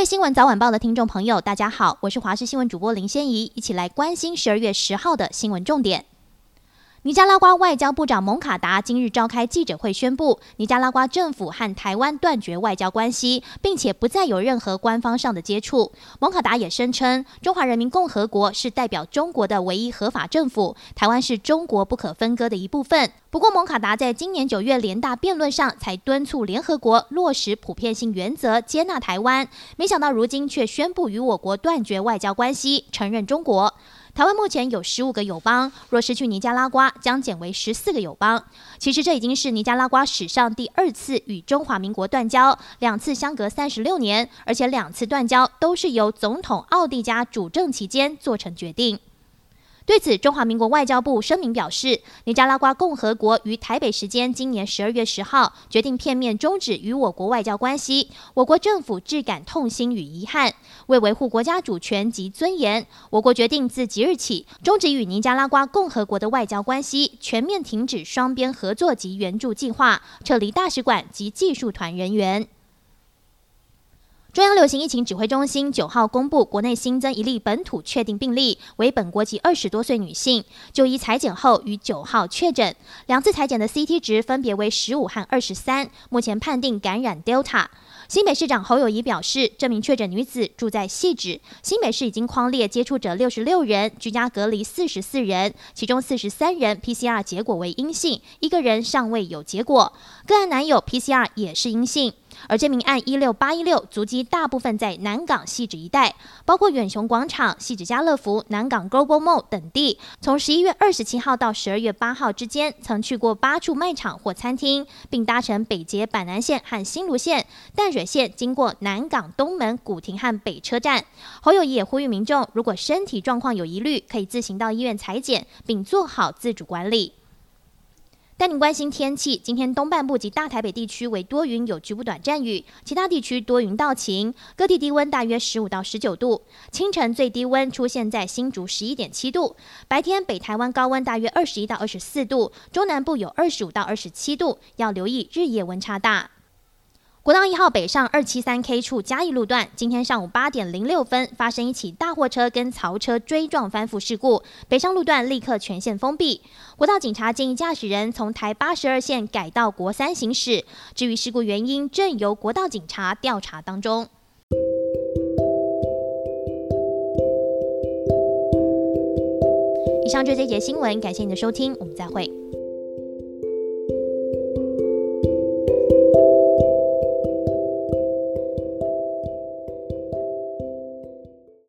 各位新闻早晚报的听众朋友，大家好，我是华视新闻主播林仙怡，一起来关心十二月十号的新闻重点。尼加拉瓜外交部长蒙卡达今日召开记者会，宣布尼加拉瓜政府和台湾断绝外交关系，并且不再有任何官方上的接触。蒙卡达也声称，中华人民共和国是代表中国的唯一合法政府，台湾是中国不可分割的一部分。不过，蒙卡达在今年九月联大辩论上才敦促联合国落实普遍性原则，接纳台湾，没想到如今却宣布与我国断绝外交关系，承认中国。台湾目前有十五个友邦，若失去尼加拉瓜，将减为十四个友邦。其实这已经是尼加拉瓜史上第二次与中华民国断交，两次相隔三十六年，而且两次断交都是由总统奥蒂加主政期间做成决定。对此，中华民国外交部声明表示，尼加拉瓜共和国于台北时间今年十二月十号决定片面终止与我国外交关系，我国政府致感痛心与遗憾。为维护国家主权及尊严，我国决定自即日起终止与尼加拉瓜共和国的外交关系，全面停止双边合作及援助计划，撤离大使馆及技术团人员。中央流行疫情指挥中心九号公布，国内新增一例本土确定病例，为本国籍二十多岁女性，就医采检后于九号确诊，两次采检的 CT 值分别为十五和二十三，目前判定感染 Delta。新北市长侯友宜表示，这名确诊女子住在汐止，新北市已经框列接触者六十六人，居家隔离四十四人，其中四十三人 PCR 结果为阴性，一个人尚未有结果，个案男友 PCR 也是阴性。而这名案一六八一六足迹大部分在南港汐止一带，包括远雄广场、汐止家乐福、南港 Global Mall 等地。从十一月二十七号到十二月八号之间，曾去过八处卖场或餐厅，并搭乘北捷板南线和新芦线、淡水线经过南港东门、古亭和北车站。侯友谊也呼吁民众，如果身体状况有疑虑，可以自行到医院采检，并做好自主管理。带您关心天气，今天东半部及大台北地区为多云，有局部短暂雨，其他地区多云到晴，各地低温大约十五到十九度。清晨最低温出现在新竹十一点七度，白天北台湾高温大约二十一到二十四度，中南部有二十五到二十七度，要留意日夜温差大。国道一号北上二七三 K 处嘉义路段，今天上午八点零六分发生一起大货车跟槽车追撞翻覆事故，北上路段立刻全线封闭。国道警察建议驾驶人从台八十二线改到国三行驶。至于事故原因，正由国道警察调查当中。以上就这节新闻，感谢您的收听，我们再会。